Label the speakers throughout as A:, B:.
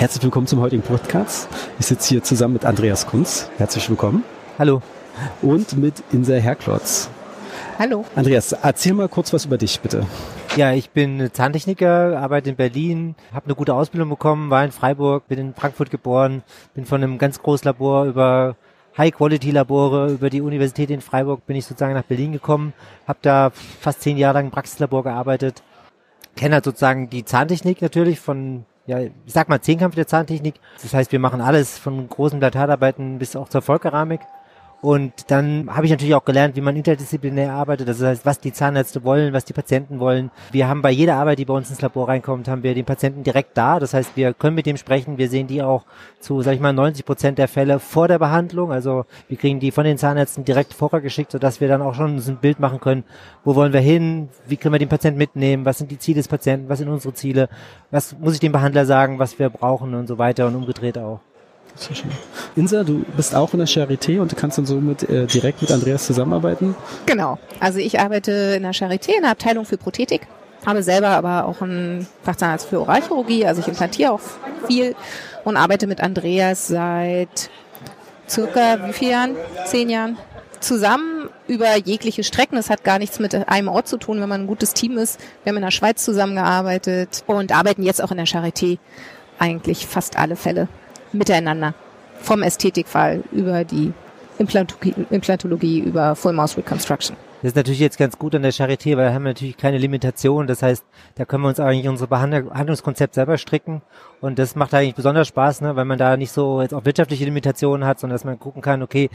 A: Herzlich willkommen zum heutigen Podcast. Ich sitze hier zusammen mit Andreas Kunz. Herzlich willkommen.
B: Hallo.
A: Und mit Insa Herklotz.
C: Hallo.
A: Andreas, erzähl mal kurz was über dich, bitte.
B: Ja, ich bin Zahntechniker, arbeite in Berlin, habe eine gute Ausbildung bekommen, war in Freiburg, bin in Frankfurt geboren, bin von einem ganz großen Labor über High-Quality-Labore, über die Universität in Freiburg bin ich sozusagen nach Berlin gekommen, habe da fast zehn Jahre lang im Praxislabor gearbeitet, kenne halt sozusagen die Zahntechnik natürlich von ja, ich sag mal Zehnkampf der Zahntechnik. Das heißt, wir machen alles von großen Blatthardarbeiten bis auch zur Vollkeramik. Und dann habe ich natürlich auch gelernt, wie man interdisziplinär arbeitet. Das heißt, was die Zahnärzte wollen, was die Patienten wollen. Wir haben bei jeder Arbeit, die bei uns ins Labor reinkommt, haben wir den Patienten direkt da. Das heißt, wir können mit dem sprechen. Wir sehen die auch zu, sag ich mal, 90 Prozent der Fälle vor der Behandlung. Also wir kriegen die von den Zahnärzten direkt vorgeschickt, sodass wir dann auch schon ein Bild machen können. Wo wollen wir hin? Wie können wir den Patienten mitnehmen? Was sind die Ziele des Patienten? Was sind unsere Ziele? Was muss ich dem Behandler sagen, was wir brauchen und so weiter und umgedreht auch.
A: Sehr schön. Insa, du bist auch in der Charité und kannst dann somit äh, direkt mit Andreas zusammenarbeiten?
C: Genau. Also ich arbeite in der Charité in der Abteilung für Prothetik, habe selber aber auch einen Fachzahnarzt für Oralchirurgie, also ich implantiere auch viel und arbeite mit Andreas seit circa wie vielen Jahren? Zehn Jahren? Zusammen über jegliche Strecken. Das hat gar nichts mit einem Ort zu tun, wenn man ein gutes Team ist. Wir haben in der Schweiz zusammengearbeitet und arbeiten jetzt auch in der Charité eigentlich fast alle Fälle miteinander. Vom Ästhetikfall über die Implantologie, über Full Mouse Reconstruction.
B: Das ist natürlich jetzt ganz gut an der Charité, weil da haben wir natürlich keine Limitationen. Das heißt, da können wir uns eigentlich unser Behandlungskonzept selber stricken. Und das macht eigentlich besonders Spaß, ne, weil man da nicht so jetzt auch wirtschaftliche Limitationen hat, sondern dass man gucken kann, okay,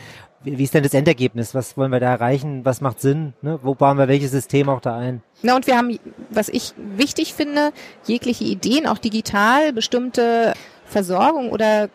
B: wie, wie ist denn das Endergebnis? Was wollen wir da erreichen? Was macht Sinn? Ne? Wo bauen wir welches System auch da ein?
C: Na, und wir haben, was ich wichtig finde, jegliche Ideen, auch digital, bestimmte Versorgung oder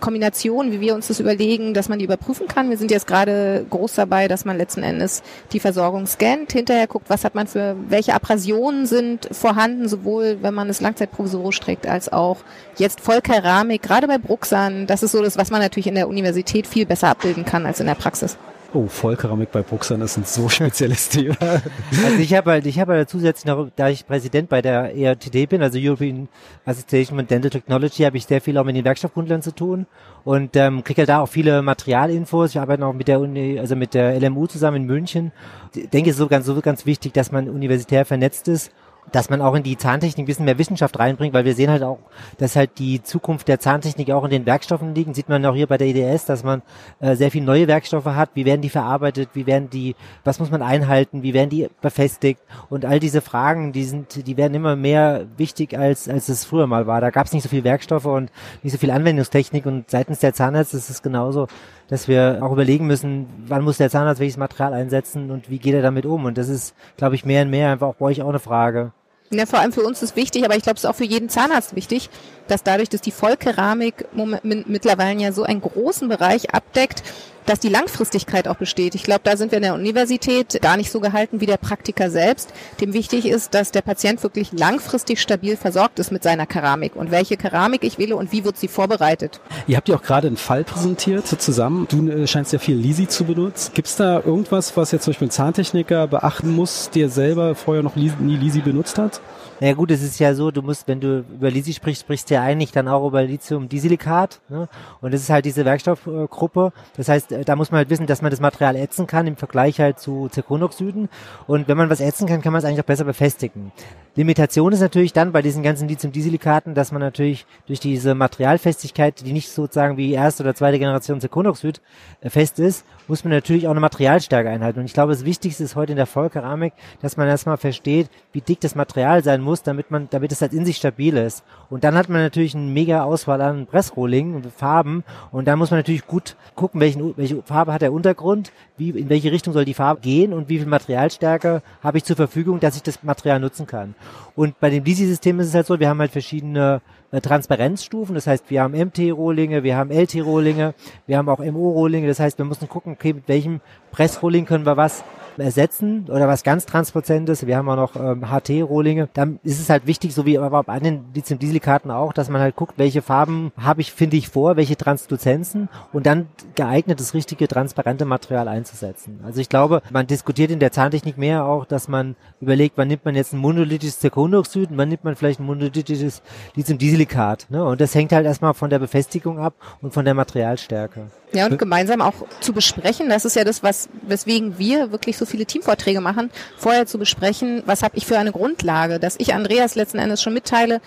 C: Kombination, wie wir uns das überlegen, dass man die überprüfen kann. Wir sind jetzt gerade groß dabei, dass man letzten Endes die Versorgung scannt, hinterher guckt, was hat man für, welche Abrasionen sind vorhanden, sowohl wenn man es langzeitprovisorisch trägt, als auch jetzt Vollkeramik, gerade bei Bruxern. Das ist so das, was man natürlich in der Universität viel besser abbilden kann als in der Praxis.
A: Oh, Vollkeramik bei Bruxern ist ein so spezielles Thema.
B: Also ich habe halt, ich habe halt zusätzlich noch, da ich Präsident bei der ERTD bin, also European Association of Dental Technology, habe ich sehr viel auch mit den Werkstoffgrundlagen zu tun und ähm, kriege halt da auch viele Materialinfos. Ich arbeite auch mit der Uni, also mit der LMU zusammen in München. Ich denke, es ist so ganz, so ganz wichtig, dass man universitär vernetzt ist dass man auch in die Zahntechnik ein bisschen mehr Wissenschaft reinbringt, weil wir sehen halt auch, dass halt die Zukunft der Zahntechnik auch in den Werkstoffen liegt. Sieht man auch hier bei der IDS, dass man äh, sehr viele neue Werkstoffe hat. Wie werden die verarbeitet? Wie werden die, was muss man einhalten? Wie werden die befestigt? Und all diese Fragen, die sind, die werden immer mehr wichtig als, als es früher mal war. Da gab es nicht so viel Werkstoffe und nicht so viel Anwendungstechnik und seitens der Zahnärzte ist es genauso dass wir auch überlegen müssen, wann muss der Zahnarzt welches Material einsetzen und wie geht er damit um. Und das ist, glaube ich, mehr und mehr einfach auch bei euch auch eine Frage.
C: Ja, vor allem für uns ist wichtig, aber ich glaube, es ist auch für jeden Zahnarzt wichtig, dass dadurch, dass die Vollkeramik mittlerweile ja so einen großen Bereich abdeckt, dass die Langfristigkeit auch besteht. Ich glaube, da sind wir in der Universität gar nicht so gehalten wie der Praktiker selbst. Dem wichtig ist, dass der Patient wirklich langfristig stabil versorgt ist mit seiner Keramik und welche Keramik ich wähle und wie wird sie vorbereitet.
A: Ihr habt ja auch gerade einen Fall präsentiert zusammen. Du äh, scheinst ja viel Lisi zu benutzen. Gibt es da irgendwas, was jetzt zum Beispiel ein Zahntechniker beachten muss, der selber vorher noch nie Lisi benutzt hat?
B: Naja gut, es ist ja so, du musst, wenn du über Lisi sprichst, sprichst du ja eigentlich dann auch über Lithium-Disilikat. Ne? Und das ist halt diese Werkstoffgruppe. Das heißt, da muss man halt wissen, dass man das Material ätzen kann im Vergleich halt zu Zirkonoxiden. Und wenn man was ätzen kann, kann man es eigentlich auch besser befestigen. Limitation ist natürlich dann bei diesen ganzen Lithium-Disilikaten, dass man natürlich durch diese Materialfestigkeit, die nicht sozusagen wie erste oder zweite Generation Zirkonoxid äh, fest ist, muss man natürlich auch eine Materialstärke einhalten. Und ich glaube, das Wichtigste ist heute in der Vollkeramik, dass man erstmal versteht, wie dick das Material sein muss, damit man, damit es halt in sich stabil ist. Und dann hat man natürlich eine mega Auswahl an Pressrohling und Farben. Und da muss man natürlich gut gucken, welchen, welche Farbe hat der Untergrund, wie, in welche Richtung soll die Farbe gehen und wie viel Materialstärke habe ich zur Verfügung, dass ich das Material nutzen kann. Und bei dem Lisi-System ist es halt so, wir haben halt verschiedene äh, Transparenzstufen. Das heißt, wir haben MT-Rohlinge, wir haben LT-Rohlinge, wir haben auch MO-Rohlinge. Das heißt, wir müssen gucken, okay, mit welchem Pressrohling können wir was ersetzen oder was ganz Transparentes. Wir haben auch noch ähm, HT-Rohlinge. Dann ist es halt wichtig, so wie aber bei den Lithium-Diesel-Karten auch, dass man halt guckt, welche Farben habe ich, finde ich vor, welche Transluzenzen und dann geeignet das richtige transparente Material einzusetzen. Also ich glaube, man diskutiert in der Zahntechnik mehr auch, dass man überlegt, wann nimmt man jetzt ein monolithisches Zirkonoxid und wann nimmt man vielleicht ein monolithisches lithium Lithiumdisilikat. Ne? Und das hängt halt erstmal von der Befestigung ab und von der Materialstärke.
C: Ja, und gemeinsam auch zu besprechen, das ist ja das, was weswegen wir wirklich so viele Teamvorträge machen, vorher zu besprechen, was habe ich für eine Grundlage, dass ich Andreas letzten Endes schon mitteile,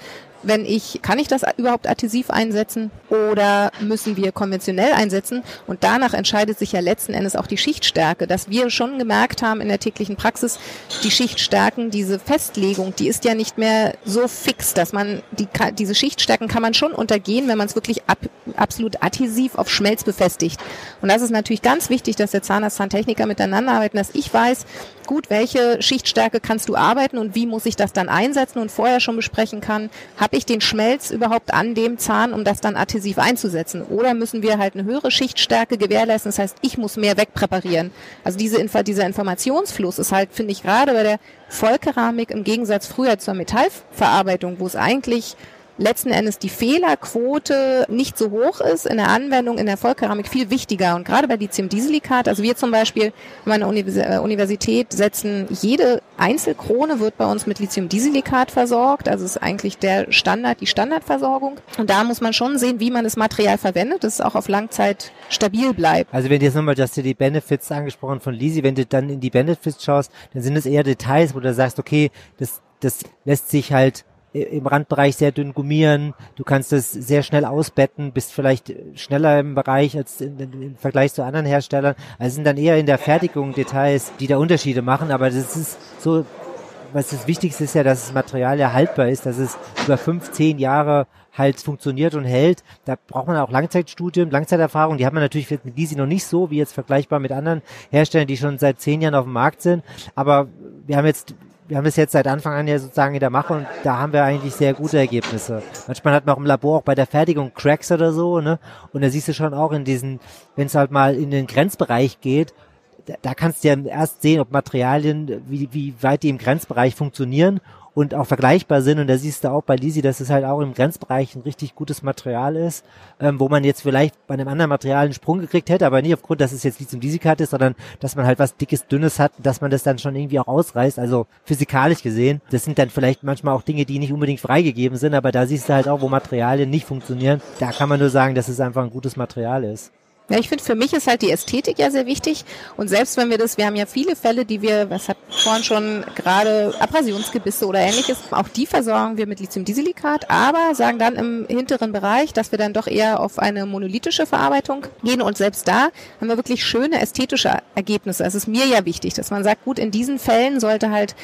C: wenn ich, kann ich das überhaupt adhesiv einsetzen oder müssen wir konventionell einsetzen? Und danach entscheidet sich ja letzten Endes auch die Schichtstärke, dass wir schon gemerkt haben in der täglichen Praxis, die Schichtstärken, diese Festlegung, die ist ja nicht mehr so fix, dass man die, diese Schichtstärken kann man schon untergehen, wenn man es wirklich ab, absolut adhesiv auf Schmelz befestigt. Und das ist natürlich ganz wichtig, dass der Zahnarzt-Zahntechniker miteinander arbeiten, dass ich weiß, gut, welche Schichtstärke kannst du arbeiten und wie muss ich das dann einsetzen und vorher schon besprechen kann, habe ich den Schmelz überhaupt an dem Zahn, um das dann adhesiv einzusetzen? Oder müssen wir halt eine höhere Schichtstärke gewährleisten? Das heißt, ich muss mehr wegpräparieren. Also diese Info, dieser Informationsfluss ist halt, finde ich, gerade bei der Vollkeramik im Gegensatz früher zur Metallverarbeitung, wo es eigentlich letzten Endes die Fehlerquote nicht so hoch ist in der Anwendung in der Vollkeramik viel wichtiger. Und gerade bei Lithium-Dieselikat, also wir zum Beispiel an meiner äh, Universität setzen, jede Einzelkrone wird bei uns mit Lithium-Dieselikat versorgt. Also ist eigentlich der Standard, die Standardversorgung. Und da muss man schon sehen, wie man das Material verwendet, dass es auch auf Langzeit stabil bleibt.
B: Also wenn du jetzt nochmal, du hast dir die Benefits angesprochen von Lisi, wenn du dann in die Benefits schaust, dann sind es eher Details, wo du sagst, okay, das, das lässt sich halt im Randbereich sehr dünn gummieren, du kannst es sehr schnell ausbetten, bist vielleicht schneller im Bereich als in, in, im Vergleich zu anderen Herstellern. Also sind dann eher in der Fertigung Details, die da Unterschiede machen, aber das ist so, was das Wichtigste ist ja, dass das Material ja haltbar ist, dass es über fünf, zehn Jahre halt funktioniert und hält. Da braucht man auch Langzeitstudien, Langzeiterfahrung. Die hat man natürlich mit Lisi noch nicht so, wie jetzt vergleichbar mit anderen Herstellern, die schon seit zehn Jahren auf dem Markt sind. Aber wir haben jetzt wir haben es jetzt seit Anfang an ja sozusagen in der Mache und da haben wir eigentlich sehr gute Ergebnisse. Manchmal hat man auch im Labor auch bei der Fertigung Cracks oder so, ne? Und da siehst du schon auch in diesen, wenn es halt mal in den Grenzbereich geht, da, kannst du ja erst sehen, ob Materialien, wie, wie weit die im Grenzbereich funktionieren und auch vergleichbar sind. Und da siehst du auch bei Lisi, dass es halt auch im Grenzbereich ein richtig gutes Material ist, ähm, wo man jetzt vielleicht bei einem anderen Material einen Sprung gekriegt hätte, aber nicht aufgrund, dass es jetzt Lithium-Disikat ist, sondern dass man halt was dickes, dünnes hat, dass man das dann schon irgendwie auch ausreißt, also physikalisch gesehen. Das sind dann vielleicht manchmal auch Dinge, die nicht unbedingt freigegeben sind, aber da siehst du halt auch, wo Materialien nicht funktionieren. Da kann man nur sagen, dass es einfach ein gutes Material ist.
C: Ja, ich finde, für mich ist halt die Ästhetik ja sehr wichtig. Und selbst wenn wir das, wir haben ja viele Fälle, die wir, was hat vorhin schon gerade Abrasionsgebisse oder ähnliches, auch die versorgen wir mit Lithium-Dieselikat, aber sagen dann im hinteren Bereich, dass wir dann doch eher auf eine monolithische Verarbeitung gehen. Und selbst da haben wir wirklich schöne ästhetische Ergebnisse. Es ist mir ja wichtig, dass man sagt, gut, in diesen Fällen sollte halt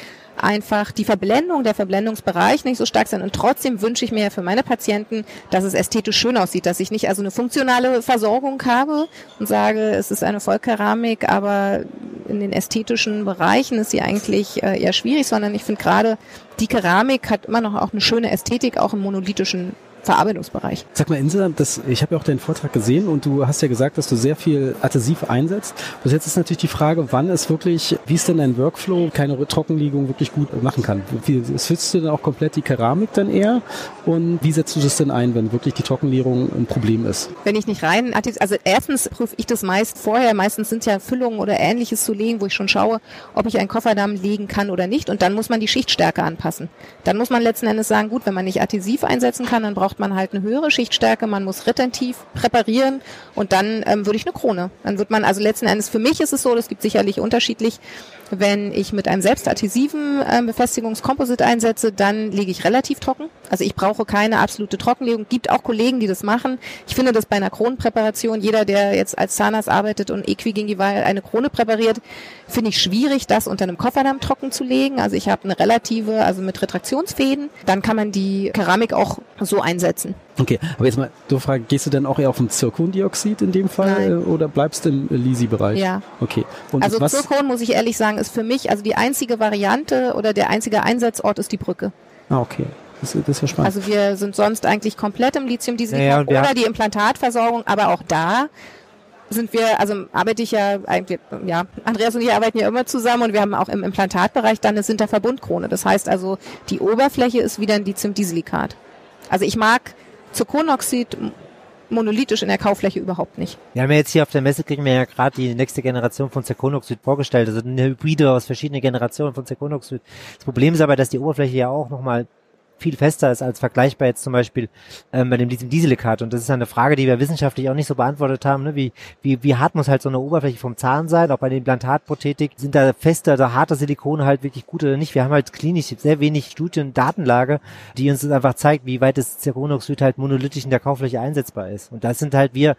C: einfach die Verblendung, der Verblendungsbereich nicht so stark sein. Und trotzdem wünsche ich mir für meine Patienten, dass es ästhetisch schön aussieht, dass ich nicht also eine funktionale Versorgung habe und sage, es ist eine Vollkeramik, aber in den ästhetischen Bereichen ist sie eigentlich äh, eher schwierig, sondern ich finde gerade die Keramik hat immer noch auch eine schöne Ästhetik, auch im monolithischen Verarbeitungsbereich.
A: Sag mal, Insa, das, ich habe ja auch deinen Vortrag gesehen und du hast ja gesagt, dass du sehr viel adhesiv einsetzt. Bis jetzt ist natürlich die Frage, wann es wirklich, wie ist denn dein Workflow, keine Trockenlegung wirklich gut machen kann. Wie, switchst du denn auch komplett die Keramik dann eher und wie setzt du das denn ein, wenn wirklich die Trockenlegung ein Problem ist?
C: Wenn ich nicht rein, also erstens prüfe ich das meist vorher, meistens sind ja Füllungen oder ähnliches zu legen, wo ich schon schaue, ob ich einen Kofferdamm legen kann oder nicht und dann muss man die Schichtstärke anpassen. Dann muss man letzten Endes sagen, gut, wenn man nicht adhesiv einsetzen kann, dann braucht braucht man halt eine höhere Schichtstärke, man muss retentiv präparieren und dann ähm, würde ich eine Krone. Dann wird man, also letzten Endes für mich ist es so, das gibt sicherlich unterschiedlich, wenn ich mit einem selbstadhesiven äh, Befestigungskomposit einsetze, dann lege ich relativ trocken. Also ich brauche keine absolute Trockenlegung. Gibt auch Kollegen, die das machen. Ich finde das bei einer Kronenpräparation, jeder, der jetzt als Zahnarzt arbeitet und Equigingival eine Krone präpariert, finde ich schwierig, das unter einem Kofferdamm trocken zu legen. Also ich habe eine relative, also mit Retraktionsfäden. Dann kann man die Keramik auch so einsetzen.
A: Okay, aber jetzt mal, du fragst, gehst du denn auch eher auf ein Zirkondioxid in dem Fall Nein. Äh, oder bleibst du im Lisi-Bereich?
C: Ja.
A: Okay.
C: Und also was? Zirkon, muss ich ehrlich sagen, ist für mich, also die einzige Variante oder der einzige Einsatzort ist die Brücke.
A: Ah, okay. Das, das ist ja spannend.
C: Also wir sind sonst eigentlich komplett im Lithium-Dieselikat ja, oder die Implantatversorgung, aber auch da sind wir, also arbeite ich ja eigentlich, ja, Andreas und ich arbeiten ja immer zusammen und wir haben auch im Implantatbereich dann eine Sinterverbundkrone. Das heißt also, die Oberfläche ist wieder ein Lithium-Dieselikat. Also ich mag Zirkonoxid monolithisch in der Kaufläche überhaupt nicht.
B: Wir haben ja jetzt hier auf der Messe kriegen wir ja gerade die nächste Generation von Zirkonoxid vorgestellt, also eine Hybride aus verschiedenen Generationen von Zirkonoxid. Das Problem ist aber, dass die Oberfläche ja auch nochmal viel fester ist als vergleichbar jetzt zum Beispiel ähm, bei dem Lithium-Dieselikat. Und das ist eine Frage, die wir wissenschaftlich auch nicht so beantwortet haben. Ne? Wie, wie, wie hart muss halt so eine Oberfläche vom Zahn sein? Auch bei der Implantatprothetik sind da feste oder harte Silikone halt wirklich gut oder nicht? Wir haben halt klinisch sehr wenig Studien, Datenlage, die uns einfach zeigt, wie weit das Zirkonoxid halt monolithisch in der Kaufläche einsetzbar ist. Und das sind halt wir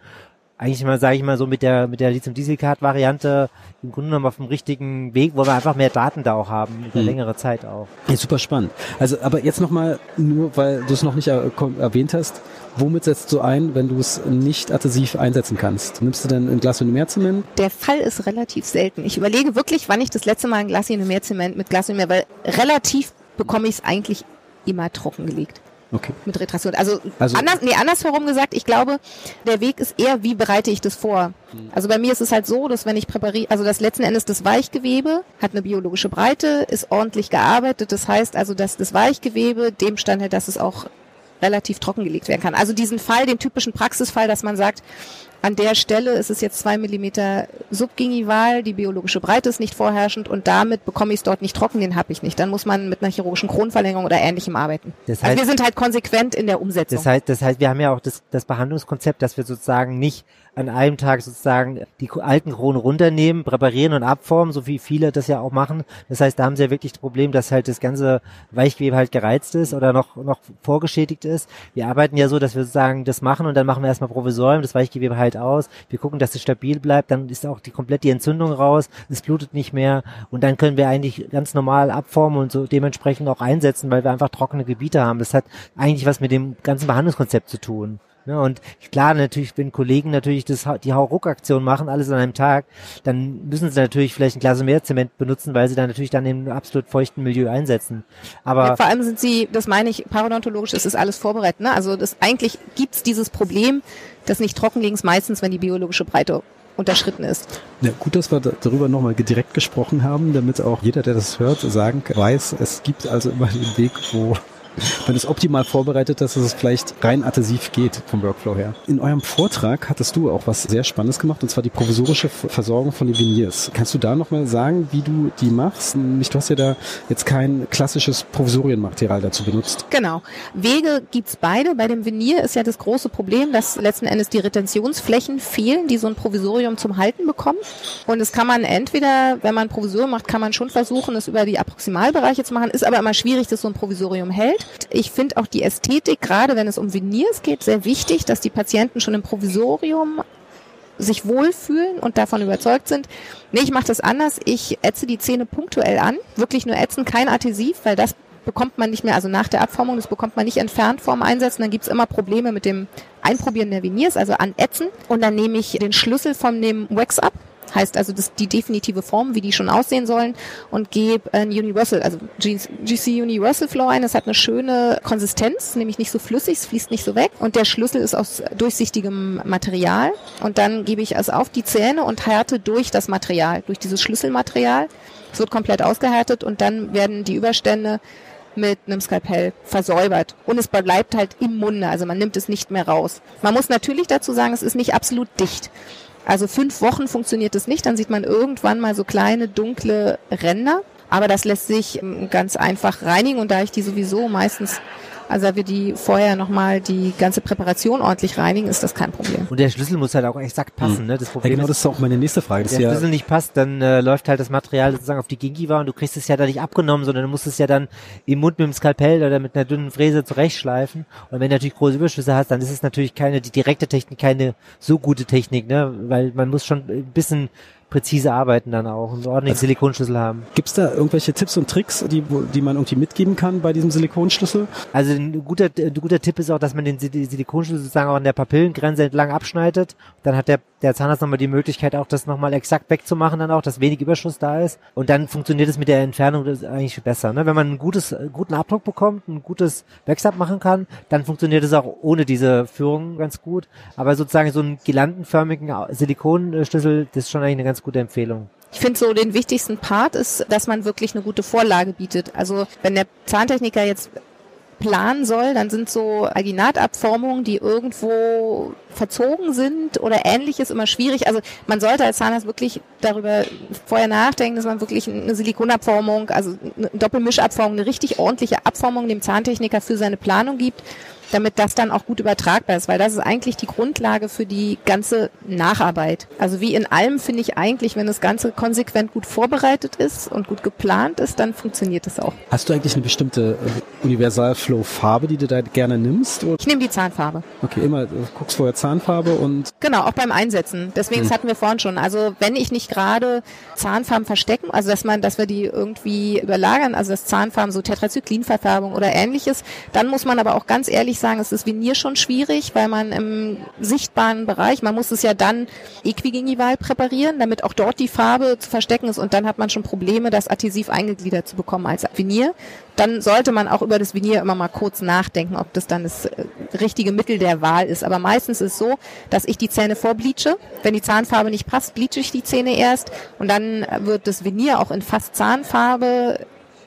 B: eigentlich mal, sage ich mal so, mit der mit der Lithium-Diesel-Card-Variante im Grunde genommen auf dem richtigen Weg, wo wir einfach mehr Daten da auch haben, über hm. längere Zeit auch.
A: Ja, super spannend. Also, aber jetzt nochmal, nur weil du es noch nicht er erwähnt hast, womit setzt du ein, wenn du es nicht adhesiv einsetzen kannst? Nimmst du denn ein Glasionomerzement?
C: Der Fall ist relativ selten. Ich überlege wirklich, wann ich das letzte Mal ein Glasionomerzement mit Glasionomer, weil relativ bekomme ich es eigentlich immer trockengelegt.
A: Okay.
C: Mit Retraktion. Also, also anders, nee, andersherum gesagt, ich glaube, der Weg ist eher, wie bereite ich das vor? Mhm. Also bei mir ist es halt so, dass wenn ich präpariere, also das letzten Endes das Weichgewebe hat eine biologische Breite, ist ordentlich gearbeitet. Das heißt also, dass das Weichgewebe dem standhält, dass es auch relativ trockengelegt werden kann. Also diesen Fall, den typischen Praxisfall, dass man sagt, an der Stelle ist es jetzt zwei Millimeter subgingival, die biologische Breite ist nicht vorherrschend und damit bekomme ich es dort nicht trocken, den habe ich nicht. Dann muss man mit einer chirurgischen Kronverlängerung oder ähnlichem arbeiten. Das heißt, also wir sind halt konsequent in der Umsetzung.
B: Das heißt, das heißt, wir haben ja auch das, das Behandlungskonzept, dass wir sozusagen nicht an einem Tag sozusagen die alten Kronen runternehmen, präparieren und abformen, so wie viele das ja auch machen. Das heißt, da haben sie ja wirklich das Problem, dass halt das ganze Weichgewebe halt gereizt ist oder noch, noch vorgeschädigt ist. Wir arbeiten ja so, dass wir sozusagen das machen und dann machen wir erstmal Provisorium, das Weichgewebe halt aus. Wir gucken, dass es stabil bleibt, dann ist auch die komplett die Entzündung raus, es blutet nicht mehr und dann können wir eigentlich ganz normal abformen und so dementsprechend auch einsetzen, weil wir einfach trockene Gebiete haben. Das hat eigentlich was mit dem ganzen Behandlungskonzept zu tun. Ne, und klar, natürlich, wenn Kollegen natürlich das, die Hauruck-Aktion machen, alles an einem Tag, dann müssen sie natürlich vielleicht ein Glas mehr Zement benutzen, weil sie dann natürlich dann im absolut feuchten Milieu einsetzen. Aber
C: ja, vor allem sind sie, das meine ich, parodontologisch ist es alles vorbereitet. Ne? Also das eigentlich gibt's dieses Problem, dass nicht Trockenlegens meistens, wenn die biologische Breite unterschritten ist.
A: Ja, gut, dass wir darüber nochmal direkt gesprochen haben, damit auch jeder, der das hört, sagen weiß, es gibt also immer den Weg, wo wenn es optimal vorbereitet ist, dass es vielleicht rein adhesiv geht vom Workflow her. In eurem Vortrag hattest du auch was sehr Spannendes gemacht, und zwar die provisorische Versorgung von den Veneers. Kannst du da nochmal sagen, wie du die machst? Du hast ja da jetzt kein klassisches Provisorienmaterial dazu benutzt.
C: Genau. Wege gibt's beide. Bei dem Venier ist ja das große Problem, dass letzten Endes die Retentionsflächen fehlen, die so ein Provisorium zum Halten bekommen. Und das kann man entweder, wenn man Provisorium macht, kann man schon versuchen, es über die Approximalbereiche zu machen, ist aber immer schwierig, dass so ein Provisorium hält. Ich finde auch die Ästhetik, gerade wenn es um Veneers geht, sehr wichtig, dass die Patienten schon im Provisorium sich wohlfühlen und davon überzeugt sind. Nee, ich mache das anders. Ich ätze die Zähne punktuell an. Wirklich nur ätzen, kein Adhesiv, weil das bekommt man nicht mehr, also nach der Abformung, das bekommt man nicht entfernt vorm Einsetzen. Dann gibt's immer Probleme mit dem Einprobieren der Veneers, also anätzen. Und dann nehme ich den Schlüssel von dem Wax ab heißt also das, die definitive Form, wie die schon aussehen sollen und gebe ein Universal, also GC Universal Flow ein. Das hat eine schöne Konsistenz, nämlich nicht so flüssig, es fließt nicht so weg und der Schlüssel ist aus durchsichtigem Material und dann gebe ich es auf die Zähne und härte durch das Material, durch dieses Schlüsselmaterial. Es wird komplett ausgehärtet und dann werden die Überstände mit einem Skalpell versäubert. Und es bleibt halt im Munde, also man nimmt es nicht mehr raus. Man muss natürlich dazu sagen, es ist nicht absolut dicht. Also fünf Wochen funktioniert es nicht, dann sieht man irgendwann mal so kleine dunkle Ränder. Aber das lässt sich ähm, ganz einfach reinigen und da ich die sowieso meistens also wir die vorher nochmal die ganze Präparation ordentlich reinigen, ist das kein Problem.
B: Und der Schlüssel muss halt auch exakt passen. Mhm. Ne?
A: Das Problem ja, genau, ist, das ist auch meine nächste Frage.
B: Wenn der Schlüssel nicht passt, dann äh, läuft halt das Material sozusagen auf die Gingiva und du kriegst es ja da nicht abgenommen, sondern du musst es ja dann im Mund mit dem Skalpell oder mit einer dünnen Fräse zurechtschleifen. Und wenn du natürlich große Überschüsse hast, dann ist es natürlich keine, die direkte Technik, keine so gute Technik, ne? weil man muss schon ein bisschen präzise arbeiten dann auch und ordentlichen also, Silikonschlüssel haben.
A: Gibt es da irgendwelche Tipps und Tricks, die, die man irgendwie mitgeben kann bei diesem Silikonschlüssel?
B: Also ein guter, ein guter Tipp ist auch, dass man den Silikonschlüssel sozusagen auch an der Papillengrenze entlang abschneidet. Dann hat der, der Zahnarzt nochmal die Möglichkeit, auch das nochmal exakt wegzumachen, dann auch, dass wenig Überschuss da ist. Und dann funktioniert es mit der Entfernung eigentlich besser. Ne? Wenn man einen gutes, guten Abdruck bekommt, ein gutes Wechsel machen kann, dann funktioniert es auch ohne diese Führung ganz gut. Aber sozusagen so einen gilantenförmigen Silikonschlüssel, das ist schon eigentlich eine ganz gute Empfehlung.
C: Ich finde so den wichtigsten Part ist, dass man wirklich eine gute Vorlage bietet. Also wenn der Zahntechniker jetzt planen soll, dann sind so Alginatabformungen, die irgendwo verzogen sind oder ähnliches immer schwierig. Also man sollte als Zahnarzt wirklich darüber vorher nachdenken, dass man wirklich eine Silikonabformung, also eine Doppelmischabformung, eine richtig ordentliche Abformung dem Zahntechniker für seine Planung gibt damit das dann auch gut übertragbar ist, weil das ist eigentlich die Grundlage für die ganze Nacharbeit. Also wie in allem finde ich eigentlich, wenn das Ganze konsequent gut vorbereitet ist und gut geplant ist, dann funktioniert es auch.
A: Hast du eigentlich eine bestimmte äh, Universalflow-Farbe, die du da gerne nimmst?
C: Oder? Ich nehme die Zahnfarbe.
A: Okay, immer du guckst vorher Zahnfarbe und
C: genau auch beim Einsetzen. Deswegen hm. das hatten wir vorhin schon. Also wenn ich nicht gerade Zahnfarben verstecken, also dass man, dass wir die irgendwie überlagern, also das Zahnfarben so Tetracyclinverfärbung oder ähnliches, dann muss man aber auch ganz ehrlich sagen, es ist Venier schon schwierig, weil man im sichtbaren Bereich, man muss es ja dann equigingival präparieren, damit auch dort die Farbe zu verstecken ist und dann hat man schon Probleme, das adhesiv eingegliedert zu bekommen als Venier. Dann sollte man auch über das Venier immer mal kurz nachdenken, ob das dann das äh, richtige Mittel der Wahl ist. Aber meistens ist es so, dass ich die Zähne vorbleache. Wenn die Zahnfarbe nicht passt, bleache ich die Zähne erst und dann wird das Venier auch in fast Zahnfarbe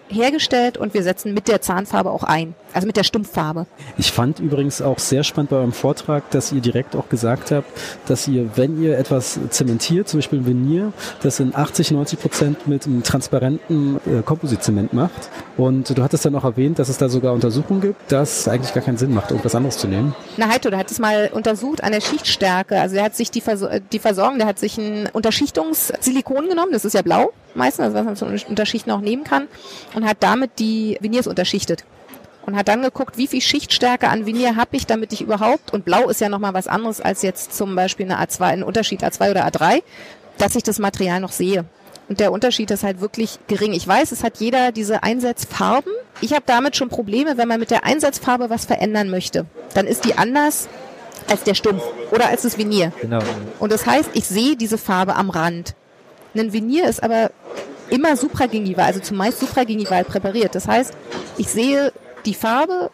C: hergestellt und wir setzen mit der Zahnfarbe auch ein, also mit der Stumpffarbe.
A: Ich fand übrigens auch sehr spannend bei eurem Vortrag, dass ihr direkt auch gesagt habt, dass ihr, wenn ihr etwas zementiert, zum Beispiel ein Venier, das in 80, 90 Prozent mit einem transparenten äh, Kompositzement macht. Und du hattest dann auch erwähnt, dass es da sogar Untersuchungen gibt, dass es eigentlich gar keinen Sinn macht, irgendwas anderes zu nehmen.
C: Na Heito, der hat es mal untersucht an der Schichtstärke. Also er hat sich die, Vers die Versorgung, der hat sich ein Unterschichtungssilikon genommen, das ist ja blau meistens, also was man zum Unterschichten auch nehmen kann, und hat damit die Veneers unterschichtet. Und hat dann geguckt, wie viel Schichtstärke an Veneer habe ich, damit ich überhaupt, und blau ist ja nochmal was anderes als jetzt zum Beispiel eine A2, ein Unterschied A2 oder A3, dass ich das Material noch sehe. Und der Unterschied ist halt wirklich gering. Ich weiß, es hat jeder diese Einsatzfarben. Ich habe damit schon Probleme, wenn man mit der Einsatzfarbe was verändern möchte. Dann ist die anders als der Stumpf oder als das Venier. Genau. Und das heißt, ich sehe diese Farbe am Rand. Ein Venier ist aber immer supragingival, also zumeist supragingival präpariert. Das heißt, ich sehe die Farbe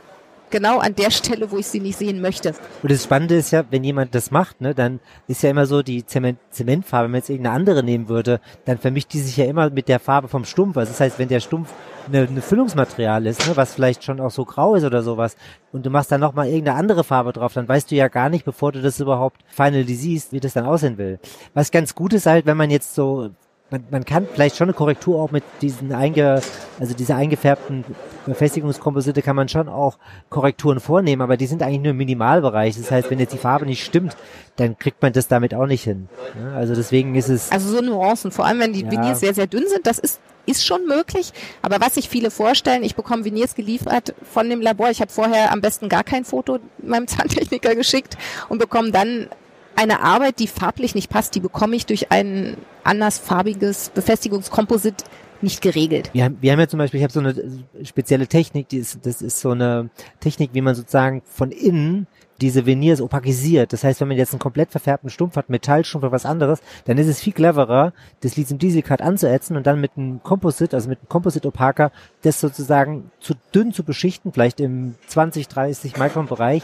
C: genau an der Stelle, wo ich sie nicht sehen möchte.
B: Und das Spannende ist ja, wenn jemand das macht, ne, dann ist ja immer so die Zement Zementfarbe, wenn man jetzt irgendeine andere nehmen würde, dann vermischt die sich ja immer mit der Farbe vom Stumpf. Also das heißt, wenn der Stumpf eine, eine Füllungsmaterial ist, ne, was vielleicht schon auch so grau ist oder sowas, und du machst dann nochmal irgendeine andere Farbe drauf, dann weißt du ja gar nicht, bevor du das überhaupt final siehst, wie das dann aussehen will. Was ganz gut ist halt, wenn man jetzt so man, man kann vielleicht schon eine Korrektur auch mit diesen einge, also diese eingefärbten Befestigungskomposite kann man schon auch Korrekturen vornehmen, aber die sind eigentlich nur im Minimalbereich. Das heißt, wenn jetzt die Farbe nicht stimmt, dann kriegt man das damit auch nicht hin. Also deswegen ist es.
C: Also so Nuancen, vor allem wenn die ja. Veneers sehr, sehr dünn sind, das ist ist schon möglich, aber was sich viele vorstellen, ich bekomme Veneers geliefert von dem Labor. Ich habe vorher am besten gar kein Foto meinem Zahntechniker geschickt und bekomme dann eine Arbeit, die farblich nicht passt, die bekomme ich durch ein andersfarbiges Befestigungskomposit nicht geregelt.
B: Wir haben, wir haben ja zum Beispiel, ich habe so eine spezielle Technik, die ist, das ist so eine Technik, wie man sozusagen von innen diese Veneers opakisiert. Das heißt, wenn man jetzt einen komplett verfärbten Stumpf hat, Metallstumpf oder was anderes, dann ist es viel cleverer, das Lithium Dieselcard anzuätzen und dann mit einem Composite, also mit einem Composite Opaker, das sozusagen zu dünn zu beschichten, vielleicht im 20, 30 Mikron Bereich,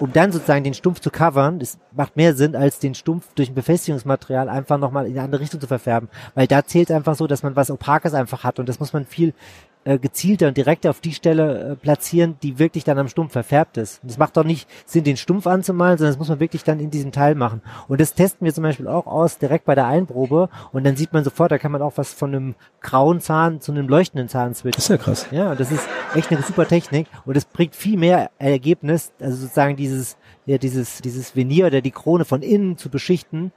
B: um dann sozusagen den Stumpf zu covern, das macht mehr Sinn, als den Stumpf durch ein Befestigungsmaterial einfach nochmal in eine andere Richtung zu verfärben. Weil da zählt einfach so, dass man was Opakes einfach hat und das muss man viel äh, gezielter und direkt auf die Stelle äh, platzieren, die wirklich dann am Stumpf verfärbt ist. Und es macht doch nicht Sinn, den Stumpf anzumalen, sondern das muss man wirklich dann in diesem Teil machen. Und das testen wir zum Beispiel auch aus, direkt bei der Einprobe. Und dann sieht man sofort, da kann man auch was von einem grauen Zahn zu einem leuchtenden Zahn switchen.
A: Das ist ja krass.
B: Ja, das ist echt eine super Technik. Und es bringt viel mehr Ergebnis, also sozusagen dieses, ja, dieses, dieses Venier oder die Krone von innen zu beschichten,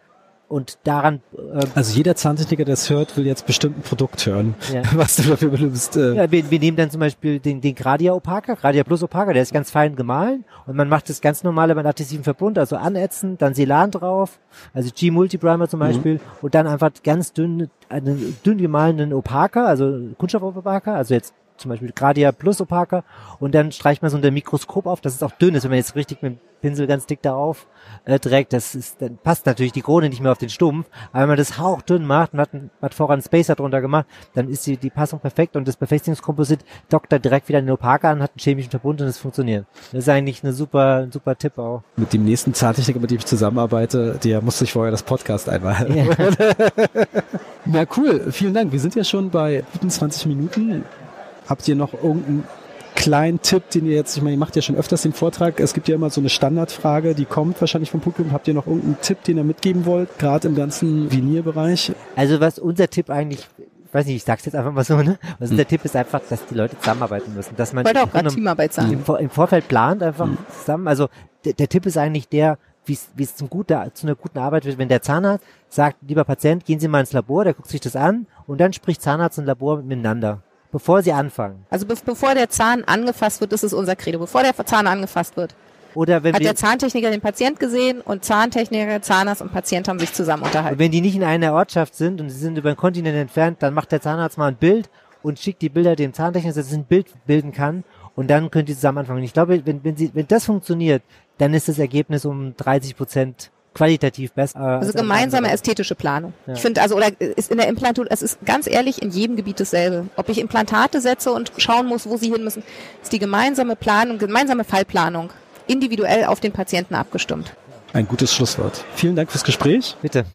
B: und daran.
A: Äh, also jeder Zahntechniker, der es hört, will jetzt bestimmt ein Produkt hören, ja. was du dafür benimmst.
B: Äh. Ja, wir, wir nehmen dann zum Beispiel den, den Gradia Opaca, Gradia Plus Opaca, der ist ganz fein gemahlen und man macht das ganz normale beim adhesiven Verbund, also anätzen, dann Selan drauf, also G Multiprimer zum mhm. Beispiel mhm. und dann einfach ganz dünn, einen dünn gemahlenen Opaca, also Kunststoff Opaca, also jetzt zum Beispiel Gradia Plus Opaca und dann streicht man so unter Mikroskop auf, dass es auch dünn ist, wenn man jetzt richtig mit Pinsel ganz dick darauf äh, trägt, das ist, dann passt natürlich die Krone nicht mehr auf den Stumpf, aber wenn man das hauchdünn macht, man hat, hat einen Spacer drunter gemacht, dann ist die, die Passung perfekt und das Befestigungskomposit dockt dann direkt wieder in den Opaca an, hat einen chemischen Verbund und es funktioniert. Das ist eigentlich eine super, ein super Tipp auch.
A: Mit dem nächsten Zahntechniker, mit dem ich zusammenarbeite, der musste ich vorher das Podcast einmal. Ja. Na cool, vielen Dank. Wir sind ja schon bei guten 20 Minuten. Habt ihr noch irgendeinen kleinen Tipp, den ihr jetzt, ich meine, ihr macht ja schon öfters den Vortrag, es gibt ja immer so eine Standardfrage, die kommt wahrscheinlich vom Publikum. Habt ihr noch irgendeinen Tipp, den ihr mitgeben wollt, gerade im ganzen Vinierbereich?
B: Also was unser Tipp eigentlich weiß nicht, ich sag's jetzt einfach mal so, ne? Also hm. der Tipp ist einfach, dass die Leute zusammenarbeiten müssen, dass man
C: Wollte auch gerade Teamarbeit sagen.
B: Im, Im, Vorfeld plant einfach hm. zusammen. Also der, der Tipp ist eigentlich der, wie es zum gute, zu einer guten Arbeit wird, wenn der Zahnarzt sagt, lieber Patient, gehen Sie mal ins Labor, der guckt sich das an und dann spricht Zahnarzt und Labor miteinander bevor sie anfangen.
C: Also be bevor der Zahn angefasst wird, das ist unser Credo, bevor der Zahn angefasst wird.
B: Oder wenn
C: Hat der Zahntechniker den Patient gesehen und Zahntechniker, Zahnarzt und Patient haben sich zusammen unterhalten. Und
B: wenn die nicht in einer Ortschaft sind und sie sind über den Kontinent entfernt, dann macht der Zahnarzt mal ein Bild und schickt die Bilder dem Zahntechniker, dass er ein Bild bilden kann und dann könnt ihr zusammen anfangen. Ich glaube, wenn, wenn, sie, wenn das funktioniert, dann ist das Ergebnis um 30 Prozent qualitativ besser.
C: Also gemeinsame ästhetische Planung. Ja. Ich finde, also oder ist in der Implantur, es ist ganz ehrlich in jedem Gebiet dasselbe. Ob ich Implantate setze und schauen muss, wo sie hin müssen, ist die gemeinsame Planung, gemeinsame Fallplanung individuell auf den Patienten abgestimmt.
A: Ein gutes Schlusswort. Vielen Dank fürs Gespräch.
B: Bitte.